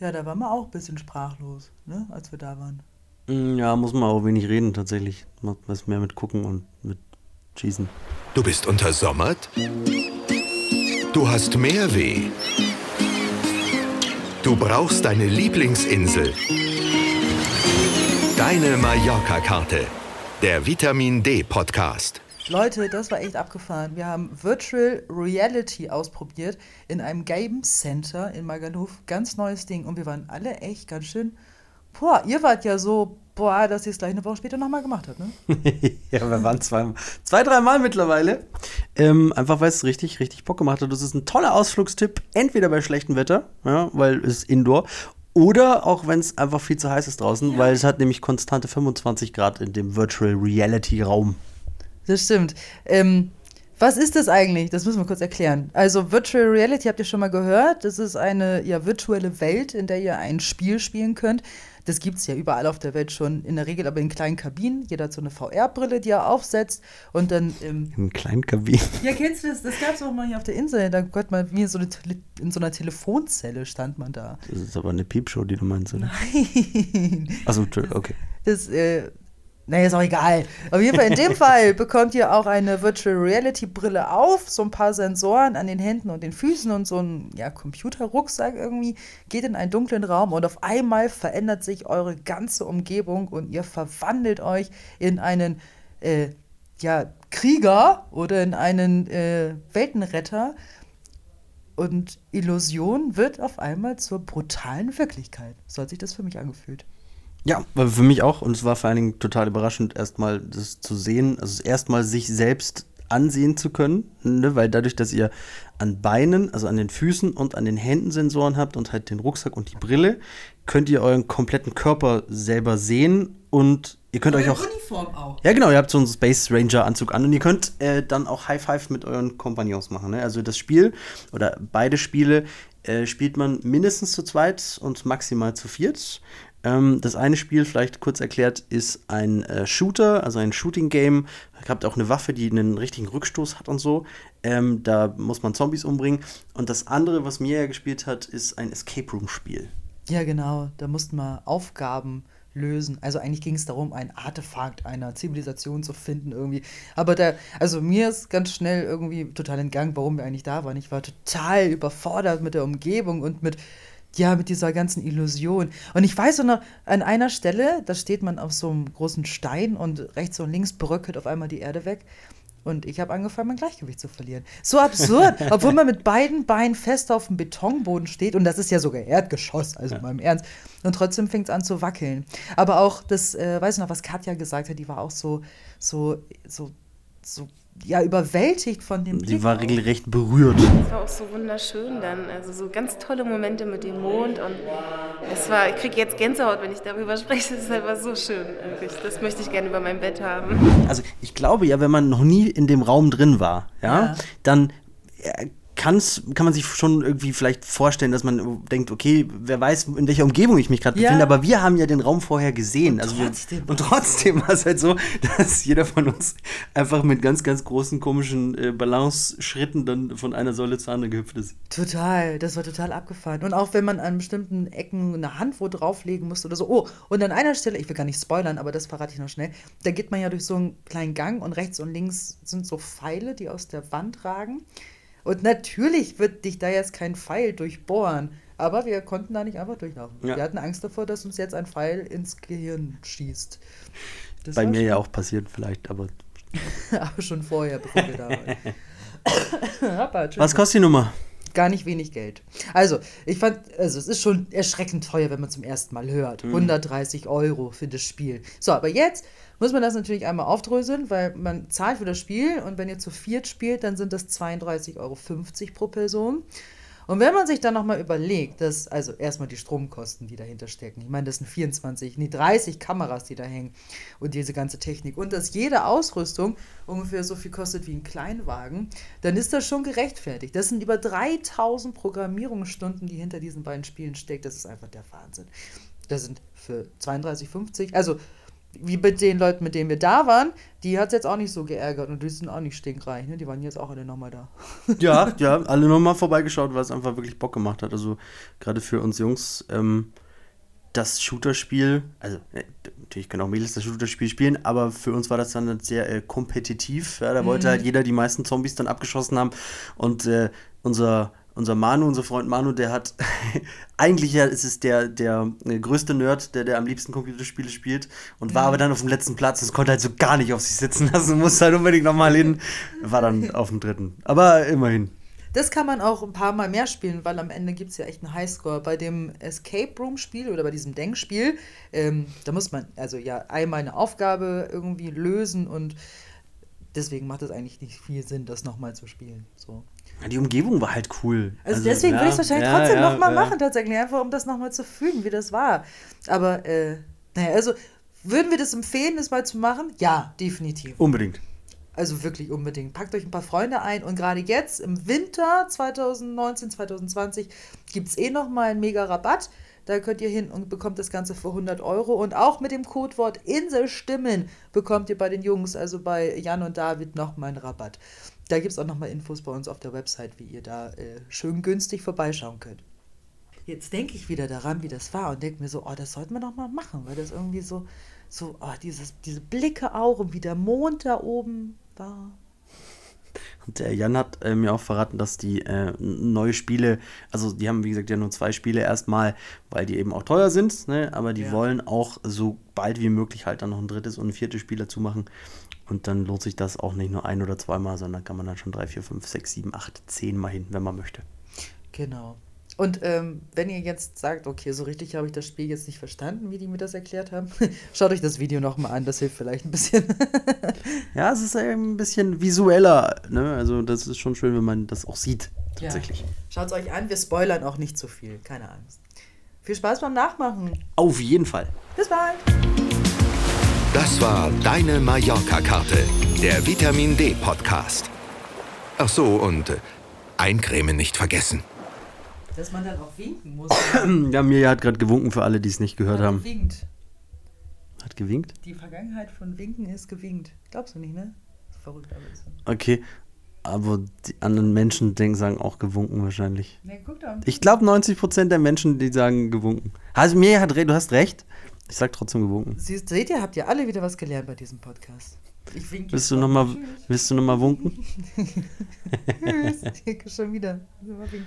Ja, da waren wir auch ein bisschen sprachlos, ne, als wir da waren. Mm, ja, muss man auch wenig reden tatsächlich. Macht was mehr mit gucken und mit schießen. Du bist untersommert? Du hast mehr weh. Du brauchst deine Lieblingsinsel. Deine Mallorca-Karte. Der Vitamin D Podcast. Leute, das war echt abgefahren. Wir haben Virtual Reality ausprobiert in einem Game Center in Magaluf. Ganz neues Ding. Und wir waren alle echt ganz schön. Boah, ihr wart ja so, boah, dass ihr es gleich eine Woche später nochmal gemacht habt, ne? ja, wir waren zwei, zwei drei Mal mittlerweile. Ähm, einfach weil es richtig, richtig Bock gemacht hat. Das ist ein toller Ausflugstipp. Entweder bei schlechtem Wetter, ja, weil es ist Indoor. Oder auch wenn es einfach viel zu heiß ist draußen, ja. weil es hat nämlich konstante 25 Grad in dem Virtual Reality Raum. Das stimmt. Ähm, was ist das eigentlich? Das müssen wir kurz erklären. Also Virtual Reality habt ihr schon mal gehört. Das ist eine ja, virtuelle Welt, in der ihr ein Spiel spielen könnt. Das gibt es ja überall auf der Welt schon, in der Regel aber in kleinen Kabinen. Jeder hat so eine VR-Brille, die er aufsetzt und dann. Ähm, in kleinen Kabinen? Ja, kennst du das? Das gab es auch mal hier auf der Insel. Da konnte man wie in so, eine, in so einer Telefonzelle stand man da. Das ist aber eine Piepshow, die du meinst, oder? Nein. Achso, okay. Das, äh, naja, ist auch egal. Auf jeden Fall, in dem Fall bekommt ihr auch eine Virtual Reality Brille auf, so ein paar Sensoren an den Händen und den Füßen und so ein ja, Computerrucksack irgendwie, geht in einen dunklen Raum und auf einmal verändert sich eure ganze Umgebung und ihr verwandelt euch in einen äh, ja, Krieger oder in einen äh, Weltenretter. Und Illusion wird auf einmal zur brutalen Wirklichkeit. So hat sich das für mich angefühlt. Ja, für mich auch. Und es war vor allen Dingen total überraschend, erstmal das zu sehen, also erstmal sich selbst ansehen zu können, ne? weil dadurch, dass ihr an Beinen, also an den Füßen und an den Händen Sensoren habt und halt den Rucksack und die Brille, könnt ihr euren kompletten Körper selber sehen und ihr könnt Eure euch auch. Uniform auch. Ja, genau, ihr habt so einen Space Ranger Anzug an und ihr könnt äh, dann auch High Five mit euren Kompagnons machen. Ne? Also das Spiel oder beide Spiele äh, spielt man mindestens zu zweit und maximal zu viert. Ähm, das eine Spiel, vielleicht kurz erklärt, ist ein äh, Shooter, also ein Shooting-Game. Ihr habt auch eine Waffe, die einen richtigen Rückstoß hat und so. Ähm, da muss man Zombies umbringen. Und das andere, was mir ja gespielt hat, ist ein Escape Room-Spiel. Ja, genau. Da mussten wir Aufgaben lösen. Also eigentlich ging es darum, ein Artefakt einer Zivilisation zu finden irgendwie. Aber da, also mir ist ganz schnell irgendwie total entgangen, warum wir eigentlich da waren. Ich war total überfordert mit der Umgebung und mit ja, mit dieser ganzen Illusion. Und ich weiß noch, an einer Stelle, da steht man auf so einem großen Stein und rechts und links bröckelt auf einmal die Erde weg. Und ich habe angefangen, mein Gleichgewicht zu verlieren. So absurd, obwohl man mit beiden Beinen fest auf dem Betonboden steht. Und das ist ja sogar Erdgeschoss, also ja. mal Ernst. Und trotzdem fängt es an zu wackeln. Aber auch das, äh, weiß ich noch, was Katja gesagt hat, die war auch so, so, so, so ja, überwältigt von dem Sie war regelrecht berührt. Es war auch so wunderschön dann. Also so ganz tolle Momente mit dem Mond. Und es war, ich kriege jetzt Gänsehaut, wenn ich darüber spreche. Es ist einfach so schön. Das möchte ich gerne über mein Bett haben. Also ich glaube ja, wenn man noch nie in dem Raum drin war, ja, ja. dann kann's, kann man sich schon irgendwie vielleicht vorstellen, dass man denkt, okay, wer weiß, in welcher Umgebung ich mich gerade ja. befinde, aber wir haben ja den Raum vorher gesehen. Und also trotzdem, wir, und trotzdem war es halt so, dass jeder von uns einfach mit ganz, ganz großen komischen äh, Balance-Schritten dann von einer Säule zur anderen gehüpft ist. Total, das war total abgefahren. Und auch wenn man an bestimmten Ecken eine Hand wo drauflegen musste oder so. Oh, und an einer Stelle, ich will gar nicht spoilern, aber das verrate ich noch schnell, da geht man ja durch so einen kleinen Gang und rechts und links sind so Pfeile, die aus der Wand ragen. Und natürlich wird dich da jetzt kein Pfeil durchbohren. Aber wir konnten da nicht einfach durchlaufen. Ja. Wir hatten Angst davor, dass uns jetzt ein Pfeil ins Gehirn schießt. Das Bei mir ja auch passiert vielleicht, aber. aber schon vorher, bevor wir da waren. Was kostet die Nummer? Gar nicht wenig Geld. Also, ich fand, also es ist schon erschreckend teuer, wenn man zum ersten Mal hört. Mhm. 130 Euro für das Spiel. So, aber jetzt muss man das natürlich einmal aufdröseln, weil man zahlt für das Spiel und wenn ihr zu viert spielt, dann sind das 32,50 Euro pro Person. Und wenn man sich dann nochmal überlegt, dass, also erstmal die Stromkosten, die dahinter stecken, ich meine, das sind 24, nee, 30 Kameras, die da hängen und diese ganze Technik und dass jede Ausrüstung ungefähr so viel kostet wie ein Kleinwagen, dann ist das schon gerechtfertigt. Das sind über 3000 Programmierungsstunden, die hinter diesen beiden Spielen steckt. Das ist einfach der Wahnsinn. Das sind für 32,50, also wie mit den Leuten, mit denen wir da waren, die hat es jetzt auch nicht so geärgert und die sind auch nicht stinkreich, ne? Die waren jetzt auch alle nochmal da. Ja, ja, alle nochmal vorbeigeschaut, weil es einfach wirklich Bock gemacht hat. Also gerade für uns Jungs, ähm, das Shooter-Spiel, also äh, natürlich können auch Mädels das Shooter-Spiel spielen, aber für uns war das dann sehr äh, kompetitiv. Ja, da wollte halt jeder die meisten Zombies dann abgeschossen haben und äh, unser unser Manu, unser Freund Manu, der hat eigentlich ja ist es der, der äh, größte Nerd, der, der am liebsten Computerspiele spielt und war aber dann auf dem letzten Platz. Das konnte halt so gar nicht auf sich sitzen lassen, musste halt unbedingt nochmal hin. War dann auf dem dritten. Aber immerhin. Das kann man auch ein paar Mal mehr spielen, weil am Ende gibt es ja echt einen Highscore. Bei dem Escape Room Spiel oder bei diesem Denkspiel, ähm, da muss man also ja einmal eine Aufgabe irgendwie lösen und deswegen macht es eigentlich nicht viel Sinn, das nochmal zu spielen. So. Die Umgebung war halt cool. Also, deswegen ja, will ich es wahrscheinlich ja, trotzdem ja, nochmal ja. machen, tatsächlich, einfach um das nochmal zu fühlen, wie das war. Aber, äh, naja, also, würden wir das empfehlen, das mal zu machen? Ja, definitiv. Unbedingt. Also wirklich unbedingt. Packt euch ein paar Freunde ein und gerade jetzt im Winter 2019, 2020 gibt es eh nochmal einen mega Rabatt. Da könnt ihr hin und bekommt das Ganze für 100 Euro. Und auch mit dem Codewort Inselstimmen bekommt ihr bei den Jungs, also bei Jan und David, nochmal einen Rabatt. Da gibt es auch nochmal Infos bei uns auf der Website, wie ihr da äh, schön günstig vorbeischauen könnt. Jetzt denke ich wieder daran, wie das war und denke mir so, oh, das sollten wir noch mal machen, weil das irgendwie so, so, oh, dieses, diese Blicke auch und wie der Mond da oben war. Und der Jan hat äh, mir auch verraten, dass die äh, neue Spiele, also die haben wie gesagt ja nur zwei Spiele erstmal, weil die eben auch teuer sind, ne? aber die Ja. wollen auch so bald wie möglich halt dann noch ein drittes und ein viertes Spiel dazu machen. Und dann lohnt sich das auch nicht nur ein oder zweimal, sondern kann man dann schon drei, vier, fünf, sechs, sieben, acht, zehn Mal hin, wenn man möchte. Genau. Und ähm, wenn ihr jetzt sagt, okay, so richtig habe ich das Spiel jetzt nicht verstanden, wie die mir das erklärt haben, schaut euch das Video nochmal an, das hilft vielleicht ein bisschen. Ja, es ist eben ein bisschen visueller, ne? Also das ist schon schön, wenn man das auch sieht, tatsächlich. Schaut es euch an, wir spoilern auch nicht zu viel, keine Angst. Viel Spaß beim Nachmachen. Auf jeden Fall. Bis bald. Das war Deine Mallorca-Karte, der Vitamin D-Podcast. Ach so, und äh, eincremen nicht vergessen. Dass man dann auch winken muss. Ja, Mirja hat gerade gewunken für alle, die es nicht gehört haben. Gewinkt. Hat gewinkt? Die Vergangenheit von Winken ist gewinkt. Glaubst du nicht, ne? Verrückt alles. Okay. Aber die anderen Menschen denken, sagen auch gewunken wahrscheinlich. Ne, guck doch. Ich glaube 90% der Menschen, die sagen gewunken. Also mir hat du hast recht. Ich sag trotzdem gewunken. Siehst, seht ihr, habt ihr alle wieder was gelernt bei diesem Podcast. Ich winke Willst du nochmal willst du noch mal wunken? Tschüss. Schon wieder. Mal winken.